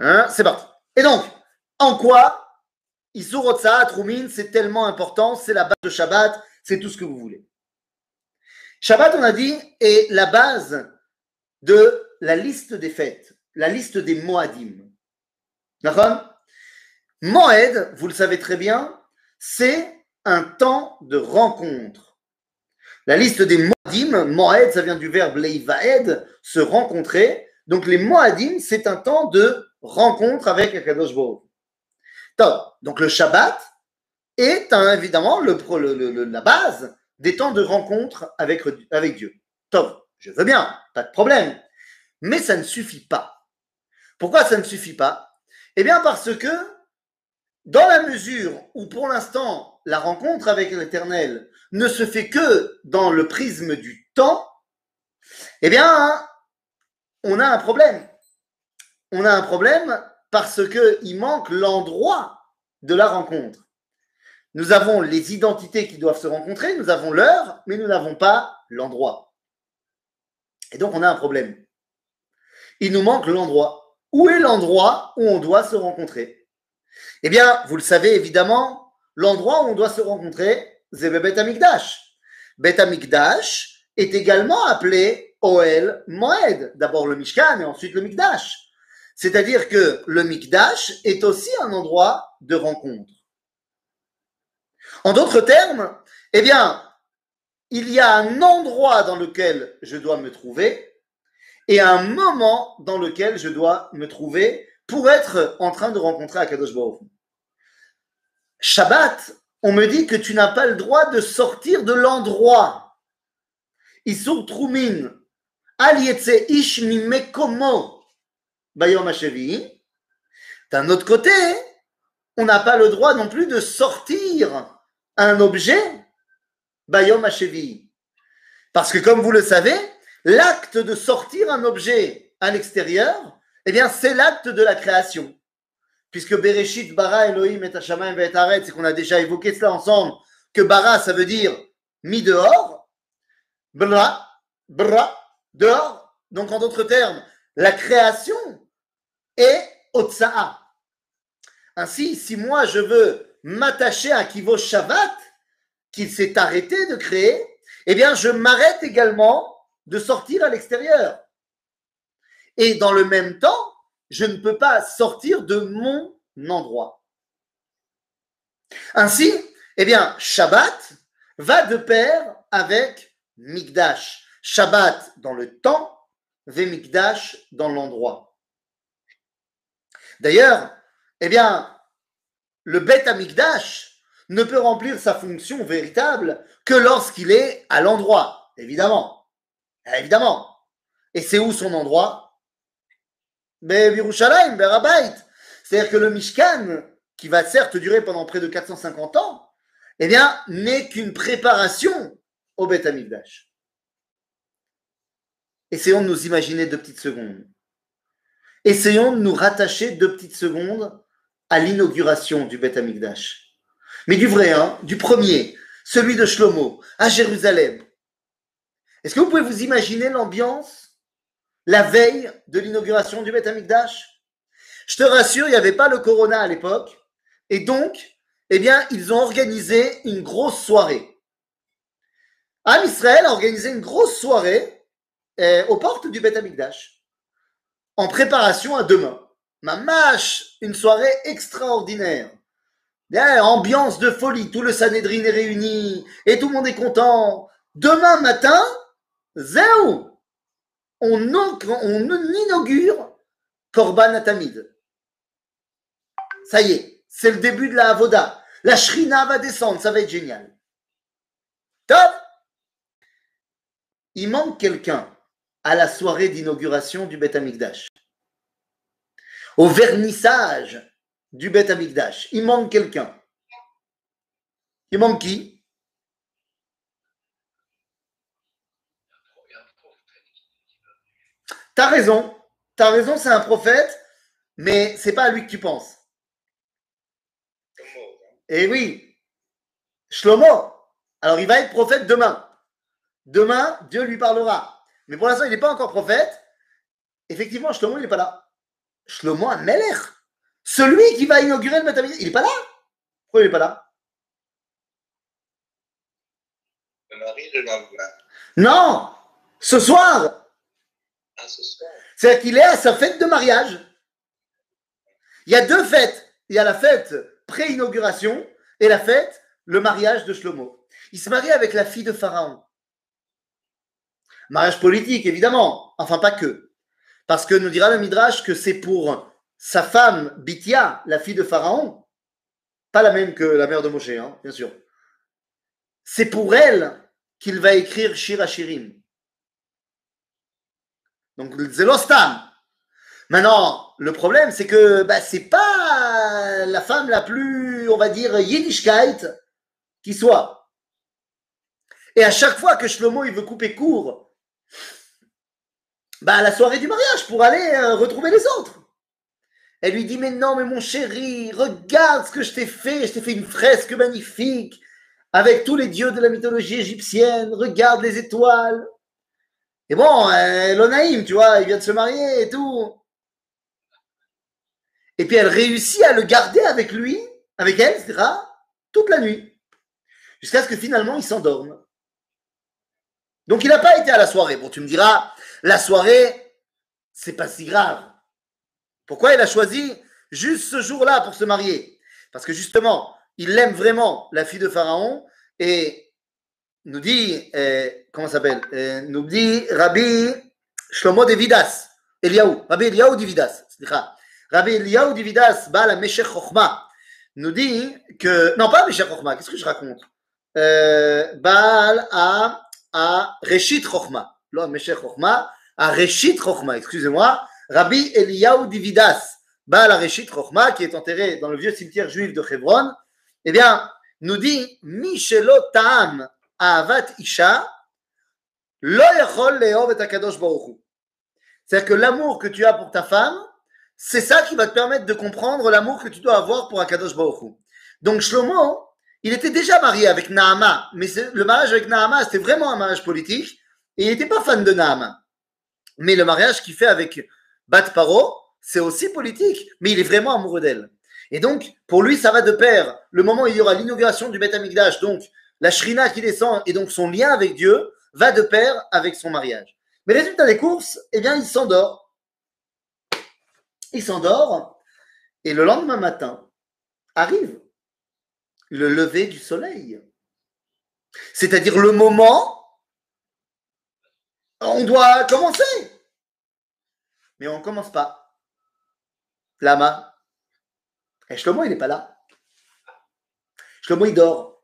Hein, c'est parti. Et donc, en quoi Isurotsa, Troumin, c'est tellement important, c'est la base de Shabbat, c'est tout ce que vous voulez. Shabbat, on a dit, est la base de la liste des fêtes, la liste des Moadim. D'accord? Moed, vous le savez très bien, c'est un temps de rencontre. La liste des Moadim, Moed, ça vient du verbe leivaed, se rencontrer. Donc les Moadim, c'est un temps de rencontre avec Akadosh Baruch. Donc le Shabbat est évidemment le, la base des temps de rencontre avec, avec Dieu. Top, je veux bien, pas de problème. Mais ça ne suffit pas. Pourquoi ça ne suffit pas? Eh bien parce que dans la mesure où pour l'instant la rencontre avec l'Éternel ne se fait que dans le prisme du temps, eh bien on a un problème. On a un problème parce qu'il manque l'endroit de la rencontre. Nous avons les identités qui doivent se rencontrer, nous avons l'heure, mais nous n'avons pas l'endroit. Et donc on a un problème. Il nous manque l'endroit. Où est l'endroit où on doit se rencontrer? Eh bien, vous le savez évidemment, l'endroit où on doit se rencontrer, c'est Bet Amikdash. Amikdash est également appelé Oel Moed. D'abord le Mishkan et ensuite le Mikdash. C'est-à-dire que le Mikdash est aussi un endroit de rencontre. En d'autres termes, eh bien, il y a un endroit dans lequel je dois me trouver et un moment dans lequel je dois me trouver pour être en train de rencontrer Akadosh Baruch. Shabbat, on me dit que tu n'as pas le droit de sortir de l'endroit. Isur Ish Bayom D'un autre côté, on n'a pas le droit non plus de sortir un objet Bayom Parce que comme vous le savez, l'acte de sortir un objet à l'extérieur, eh bien, c'est l'acte de la création. Puisque Bereshit, Bara, Elohim, et Hashamayim, et c'est qu'on a déjà évoqué cela ensemble, que Bara, ça veut dire mis dehors, Bra, Bra, dehors. Donc, en d'autres termes, la création et Otsa'a. Ainsi, si moi je veux m'attacher à Kivo Shabbat, qu'il s'est arrêté de créer, eh bien je m'arrête également de sortir à l'extérieur. Et dans le même temps, je ne peux pas sortir de mon endroit. Ainsi, eh bien, Shabbat va de pair avec Mikdash. Shabbat dans le temps, ve Mikdash dans l'endroit. D'ailleurs, eh bien, le Bet Amikdash ne peut remplir sa fonction véritable que lorsqu'il est à l'endroit, évidemment. Évidemment. Et c'est où son endroit? C'est-à-dire que le Mishkan, qui va certes durer pendant près de 450 ans, eh bien, n'est qu'une préparation au Bet Amikdash. Essayons de nous imaginer deux petites secondes. Essayons de nous rattacher deux petites secondes à l'inauguration du Beth Amikdash. Mais du vrai, hein, du premier, celui de Shlomo, à Jérusalem. Est-ce que vous pouvez vous imaginer l'ambiance la veille de l'inauguration du Beth Amikdash? Je te rassure, il n'y avait pas le corona à l'époque. Et donc, eh bien, ils ont organisé une grosse soirée. Am Israël a organisé une grosse soirée aux portes du Beth Amikdash en préparation à demain. Mamash, une soirée extraordinaire. ambiance de folie, tout le Sanhedrin est réuni et tout le monde est content. Demain matin, zéro, on, on inaugure Korban Atamid. Ça y est, c'est le début de la Avoda. La Shrina va descendre, ça va être génial. Top Il manque quelqu'un à la soirée d'inauguration du Beth Amikdash. Au vernissage du Beth Amikdash. Il manque quelqu'un. Il manque qui? T'as raison. T'as raison, c'est un prophète, mais c'est pas à lui que tu penses. Eh oui. Shlomo. Alors il va être prophète demain. Demain, Dieu lui parlera. Mais pour l'instant, il n'est pas encore prophète. Effectivement, Shlomo, il n'est pas là. Shlomo Amelech, celui qui va inaugurer le Beth il n'est pas là. Pourquoi il n'est pas là? Le mari de. Non Ce soir Ah, ce soir. C'est-à-dire qu'il est à sa fête de mariage. Il y a deux fêtes. Il y a la fête pré-inauguration et la fête, le mariage de Shlomo. Il se marie avec la fille de Pharaon. Mariage politique, évidemment. Enfin, pas que. Parce que nous dira le Midrash que c'est pour sa femme Bithia, la fille de Pharaon, pas la même que la mère de Moshe, hein, bien sûr. C'est pour elle qu'il va écrire Shir Hashirim. Donc, Zelostam. Maintenant, le problème, c'est que bah, c'est pas la femme la plus, on va dire, Yiddishkeit qui soit. Et à chaque fois que Shlomo il veut couper court bah, à la soirée du mariage pour aller euh, retrouver les autres, elle lui dit Mais non, mais mon chéri, regarde ce que je t'ai fait. Je t'ai fait une fresque magnifique avec tous les dieux de la mythologie égyptienne. Regarde les étoiles. Et bon, euh, l'Onaïm, tu vois, il vient de se marier et tout. Et puis elle réussit à le garder avec lui, avec elle, etc., toute la nuit. Jusqu'à ce que finalement il s'endorme. Donc il n'a pas été à la soirée. Bon, tu me diras, la soirée, c'est pas si grave. Pourquoi il a choisi juste ce jour-là pour se marier? Parce que justement, il aime vraiment la fille de Pharaon et nous dit, euh, comment s'appelle? Euh, Nous dit Rabbi Shlomo de Vidas, Eliaou, Rabbi Eliaou de Vidas, Rabbi Eliaou de Vidas, Baal Meshech nous dit que, non pas Meshech Chochma, qu'est-ce que je raconte? Euh, Baal à, à Reshit Chochma, non Meshech Chochma, à Reshit Chochma, excusez-moi, Rabbi Eliyahu Dividas, Baal Reshit Chochma, qui est enterré dans le vieux cimetière juif de Hebron, eh bien, nous dit Michelo Ta'am Ahavat Isha, Lo Yachol Leov et Akadosh Baruchu. C'est-à-dire que l'amour que tu as pour ta femme, c'est ça qui va te permettre de comprendre l'amour que tu dois avoir pour Akadosh Baruchu. Donc Shlomo, il était déjà marié avec Naama, mais le mariage avec Naama, c'était vraiment un mariage politique, et il n'était pas fan de Naama. Mais le mariage qu'il fait avec Bat Paro, c'est aussi politique, mais il est vraiment amoureux d'elle. Et donc, pour lui, ça va de pair. Le moment où il y aura l'inauguration du Beth Amikdash, donc la Shrina qui descend et donc son lien avec Dieu, va de pair avec son mariage. Mais résultat des courses, eh bien, il s'endort. Il s'endort, et le lendemain matin, arrive le lever du soleil. C'est-à-dire le moment on doit commencer. Mais on ne commence pas. Lama. Et Shlomo, il n'est pas là. Shlomo, il dort.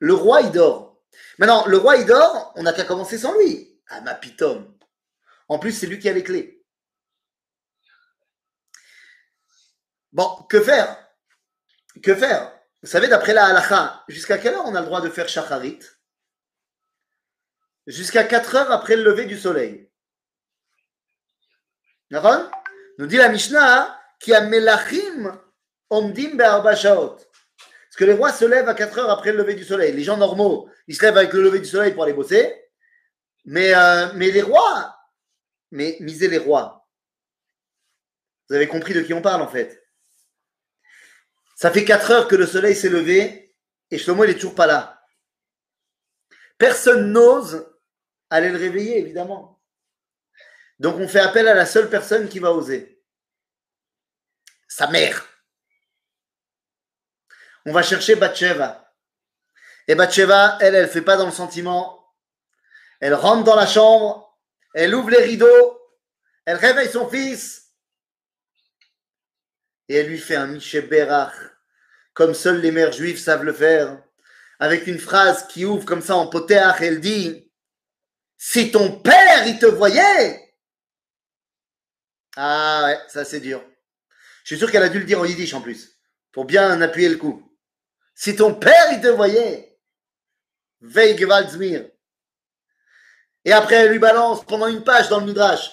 Le roi, il dort. Maintenant, le roi, il dort, on n'a qu'à commencer sans lui. Ah, ma pitom. En plus, c'est lui qui a les clés. Bon, que faire? Que faire? Vous savez, d'après la halakha, jusqu'à quelle heure on a le droit de faire shacharit? Jusqu'à 4 heures après le lever du soleil. Nous dit la Mishnah qui a melachim omdim be'arba shaot. Parce que les rois se lèvent à 4 heures après le lever du soleil. Les gens normaux, ils se lèvent avec le lever du soleil pour aller bosser. Mais, euh, mais les rois, mais misez les rois. Vous avez compris de qui on parle en fait. Ça fait 4 heures que le soleil s'est levé et Shlomo il n'est toujours pas là. Personne n'ose aller le réveiller, évidemment. Donc on fait appel à la seule personne qui va oser. Sa mère. On va chercher Batsheva. Et Batsheva, elle, elle ne fait pas dans le sentiment. Elle rentre dans la chambre, elle ouvre les rideaux, elle réveille son fils. Et elle lui fait un Miché Berach, comme seuls les mères juives savent le faire, avec une phrase qui ouvre comme ça en potéach, elle dit Si ton père, il te voyait, ah ouais, ça c'est dur. Je suis sûr qu'elle a dû le dire en yiddish en plus, pour bien appuyer le coup. Si ton père il te voyait, veille Gewaldzmir. Et après elle lui balance pendant une page dans le Midrash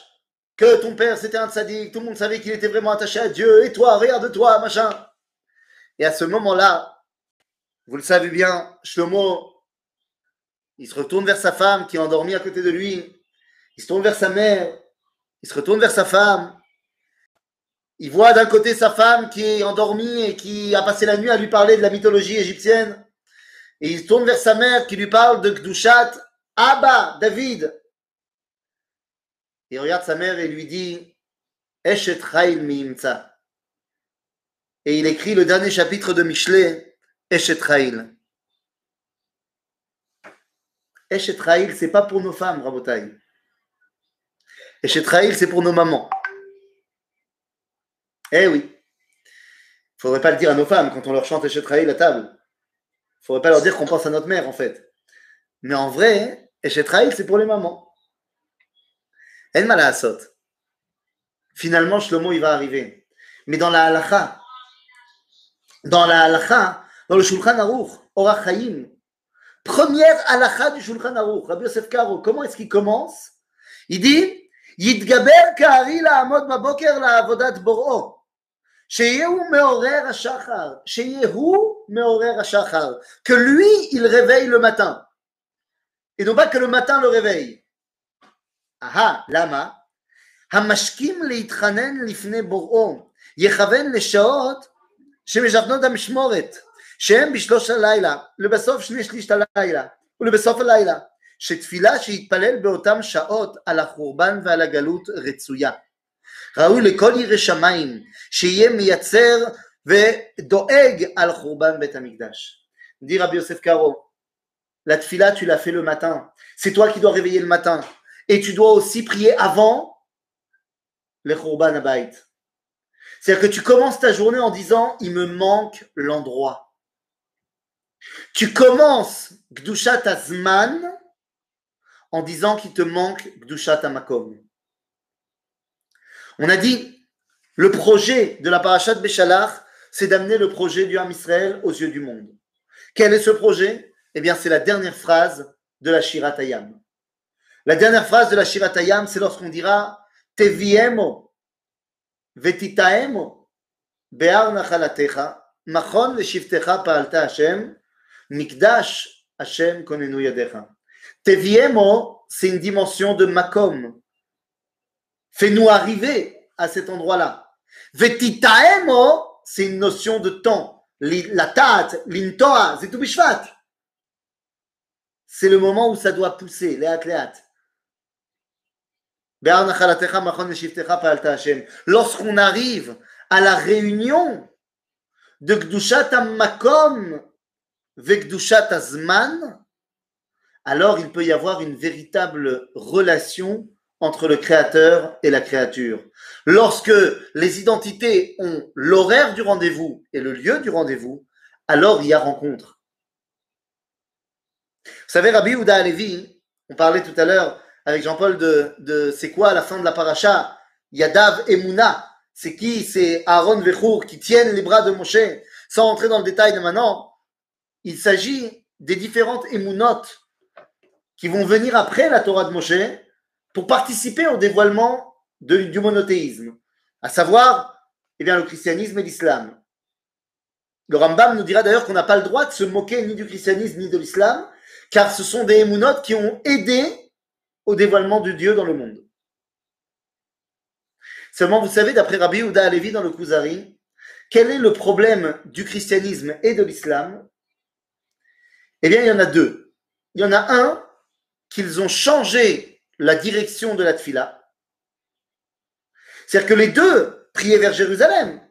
que ton père c'était un sadique, tout le monde savait qu'il était vraiment attaché à Dieu, et toi, regarde-toi, machin. Et à ce moment-là, vous le savez bien, Shlomo, il se retourne vers sa femme qui est endormie à côté de lui, il se tourne vers sa mère, il se retourne vers sa femme il voit d'un côté sa femme qui est endormie et qui a passé la nuit à lui parler de la mythologie égyptienne. Et il tourne vers sa mère qui lui parle de Gdushat, Abba, David. Il regarde sa mère et lui dit Eshet. Et il écrit le dernier chapitre de Michelet, Eshet Chail. Eshet Chail, c'est pas pour nos femmes, Rabotai. Eshet Chail, c'est pour nos mamans. Eh oui. Faudrait pas le dire à nos femmes quand on leur chante Eshet à table. Faudrait pas leur dire qu'on pense à notre mère, en fait. Mais en vrai, Eshet c'est pour les mamans. En malasot. Finalement, Shlomo, il va arriver. Mais dans la halacha, dans la halacha, dans le Shulchan Aruch, Orach Chaim, première halacha du Shulchan Aruch, Rabbi Yosef Karo, comment est-ce qu'il commence Il dit, יתגבר כארי לעמוד בבוקר לעבודת בוראו, שיהיהו מעורר השחר, שיהוא מעורר השחר, que lui, il réveille le matin. Et non pas que le matin le réveille. אהה, למה? המשכים להתחנן לפני בוראו, יכוון לשעות שמשכנות המשמורת, שהם בשלוש הלילה, לבסוף שני שליש הלילה, ולבסוף הלילה, שתפילה שיתפלל באותם שעות על החורבן ועל הגלות רצויה. ראוי לכל ירא שמיים שיהיה מייצר ודואג על חורבן בית המקדש. dit Rabbi Yosef Karo, la tfila tu l'as fait le matin, c'est toi qui dois réveiller le matin, et tu dois aussi prier avant le Khurban Abayt. C'est-à-dire que tu commences ta journée en disant il me manque l'endroit. Tu commences Gdushat Azman en disant qu'il te manque Gdushat Amakom. On a dit le projet de la Parashat Beshalach, c'est d'amener le projet du Ham Israël aux yeux du monde. Quel est ce projet? Eh bien, c'est la dernière phrase de la Shiratayam. La dernière phrase de la Shiratayam, c'est lorsqu'on dira Teviemo, Vetitaemo, Be'ar nachalatecha, Machon leshivtecha pa'alta Hashem, Mikdash Hashem konenu yadecha. Teviemo, c'est une dimension de Makom. Fais-nous arriver à cet endroit-là. Vetitaemo, c'est une notion de temps. La tat, l'intoa, c'est tout. C'est le moment où ça doit pousser, léat, léat. Lorsqu'on arrive à la réunion de Gdushat Makom Vekdushat Azman, alors il peut y avoir une véritable relation entre le créateur et la créature. Lorsque les identités ont l'horaire du rendez-vous et le lieu du rendez-vous, alors il y a rencontre. Vous savez, Rabbi Ouda Alevi, on parlait tout à l'heure avec Jean-Paul de, c'est quoi la fin de la paracha? Yadav et Mouna. C'est qui? C'est Aaron Vechour qui tiennent les bras de Moshe. Sans entrer dans le détail de maintenant, il s'agit des différentes émounotes qui vont venir après la Torah de Moshe pour participer au dévoilement du monothéisme, à savoir eh bien, le christianisme et l'islam. Le Rambam nous dira d'ailleurs qu'on n'a pas le droit de se moquer ni du christianisme ni de l'islam, car ce sont des émounotes qui ont aidé au dévoilement de Dieu dans le monde. Seulement, vous savez, d'après Rabbi Ouda Alevi dans le Kuzari, quel est le problème du christianisme et de l'islam? Eh bien, il y en a deux. Il y en a un qu'ils ont changé la direction de la tfila. C'est-à-dire que les deux priaient vers Jérusalem,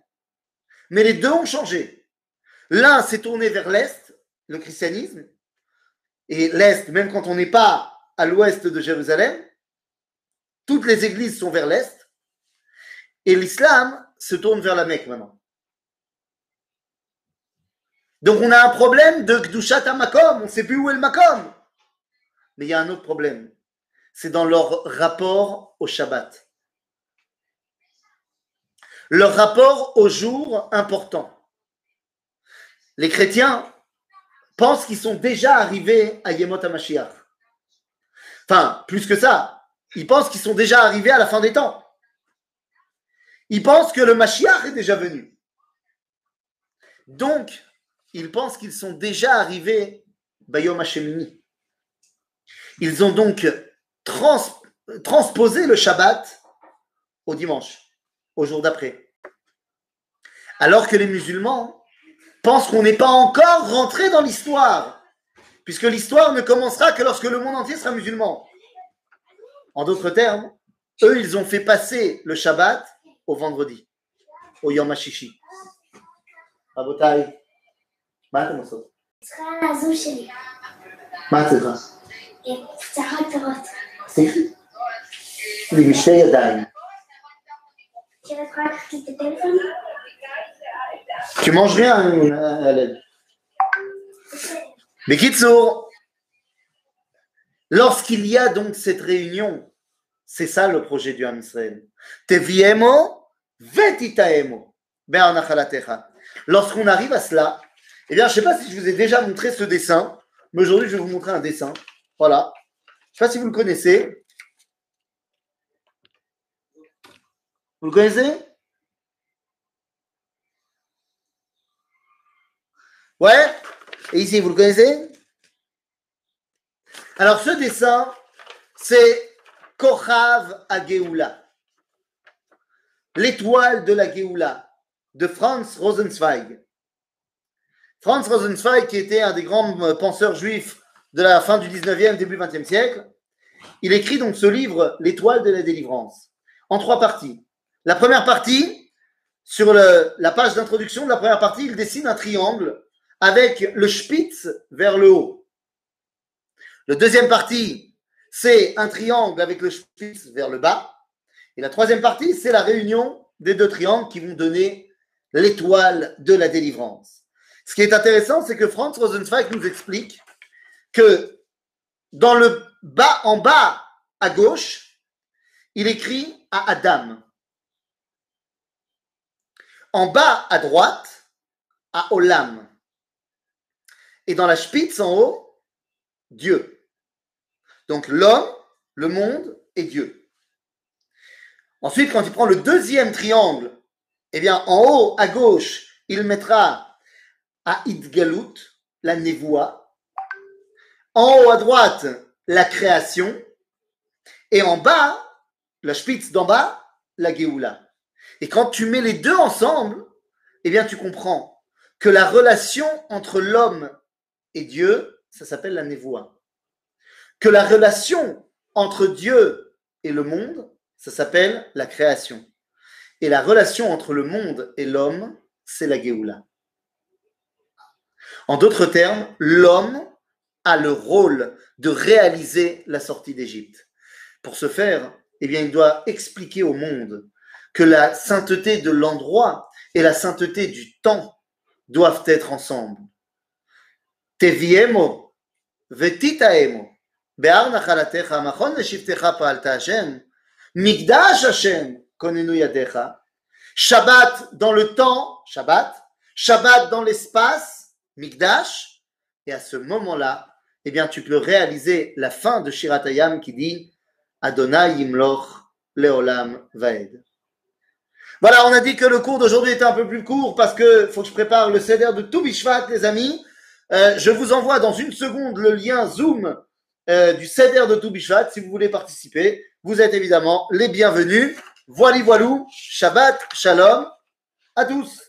mais les deux ont changé. L'un s'est tourné vers l'Est, le christianisme, et l'Est, même quand on n'est pas à l'ouest de Jérusalem, toutes les églises sont vers l'Est, et l'islam se tourne vers la Mecque maintenant. Donc on a un problème de Gdushat Makom, on ne sait plus où est le Makom. Mais il y a un autre problème, c'est dans leur rapport au Shabbat. Leur rapport au jour important. Les chrétiens pensent qu'ils sont déjà arrivés à Yemot HaMashiach. Enfin, plus que ça, ils pensent qu'ils sont déjà arrivés à la fin des temps. Ils pensent que le Mashiach est déjà venu. Donc, ils pensent qu'ils sont déjà arrivés Bayom Hashemini. Ils ont donc transposé le Shabbat au dimanche, au jour d'après. Alors que les musulmans pensent qu'on n'est pas encore rentré dans l'histoire, puisque l'histoire ne commencera que lorsque le monde entier sera musulman. En d'autres termes, eux, ils ont fait passer le Shabbat au vendredi, au Yom HaShishi. רבותיי, מה אתם עושות? צריכה לעזור שלי. מה את צריכה? קצרות פירות. תלכי. לי בשתי ידיים. שאת יכולה לקחת לי את הטלפון? Tu manges rien, Hélène. Bekitsour, lorsqu'il y a donc cette réunion, c'est ça le projet du Ham Israël. Teviemo vetitaemo. Lorsqu'on arrive à cela, eh bien, je ne sais pas si je vous ai déjà montré ce dessin, mais aujourd'hui, je vais vous montrer un dessin. Voilà. Je ne sais pas si vous le connaissez. Vous le connaissez? Ouais Et ici, vous le connaissez? Alors, ce dessin, c'est Kochav Ageoula. L'étoile de la Geoula, de Franz Rosenzweig. Franz Rosenzweig, qui était un des grands euh, penseurs juifs de la fin du 19e, début 20e siècle, il écrit donc ce livre, L'étoile de la délivrance, en trois parties. La première partie, sur la page d'introduction de la première partie, il dessine un triangle avec le spitz vers le haut. Le deuxième partie, c'est un triangle avec le spitz vers le bas. Et la troisième partie, c'est la réunion des deux triangles qui vont donner l'étoile de la délivrance. Ce qui est intéressant, c'est que Franz Rosenzweig nous explique que dans le bas, en bas à gauche, il écrit à Adam. En bas à droite, à Olam. Et dans la spitz en haut, Dieu. Donc l'homme, le monde et Dieu. Ensuite, quand il prend le deuxième triangle, eh bien, en haut à gauche, il mettra à Idgalut, la névoie. En haut à droite, la création. Et en bas, la spitz d'en bas, la Géoula. Et quand tu mets les deux ensemble, eh bien, tu comprends que la relation entre l'homme Dieu, ça s'appelle la névoie. Que la relation entre Dieu et le monde, ça s'appelle la création. Et la relation entre le monde et l'homme, c'est la Géoula. En d'autres termes, l'homme a le rôle de réaliser la sortie d'Égypte. Pour ce faire, eh bien, il doit expliquer au monde que la sainteté de l'endroit et la sainteté du temps doivent être ensemble. Teviemo, vetitaemo, be'ar nachalatecha, machon leshivtecha pa'alta Hashem, migdash Hashem, konenu yadecha, Shabbat dans le temps, Shabbat, Shabbat dans l'espace, migdash, et à ce moment-là, eh bien, tu peux réaliser la fin de Shiratayam qui dit Adonai Yimloch Leolam Vaed. Voilà, on a dit que le cours d'aujourd'hui était un peu plus court parce que faut que je prépare le CDR de tout Bishvat, les amis. Euh, je vous envoie dans une seconde le lien Zoom euh, du CDR de tout Bishvat. Si vous voulez participer, vous êtes évidemment les bienvenus. Voilà, voilou, Shabbat, Shalom à tous.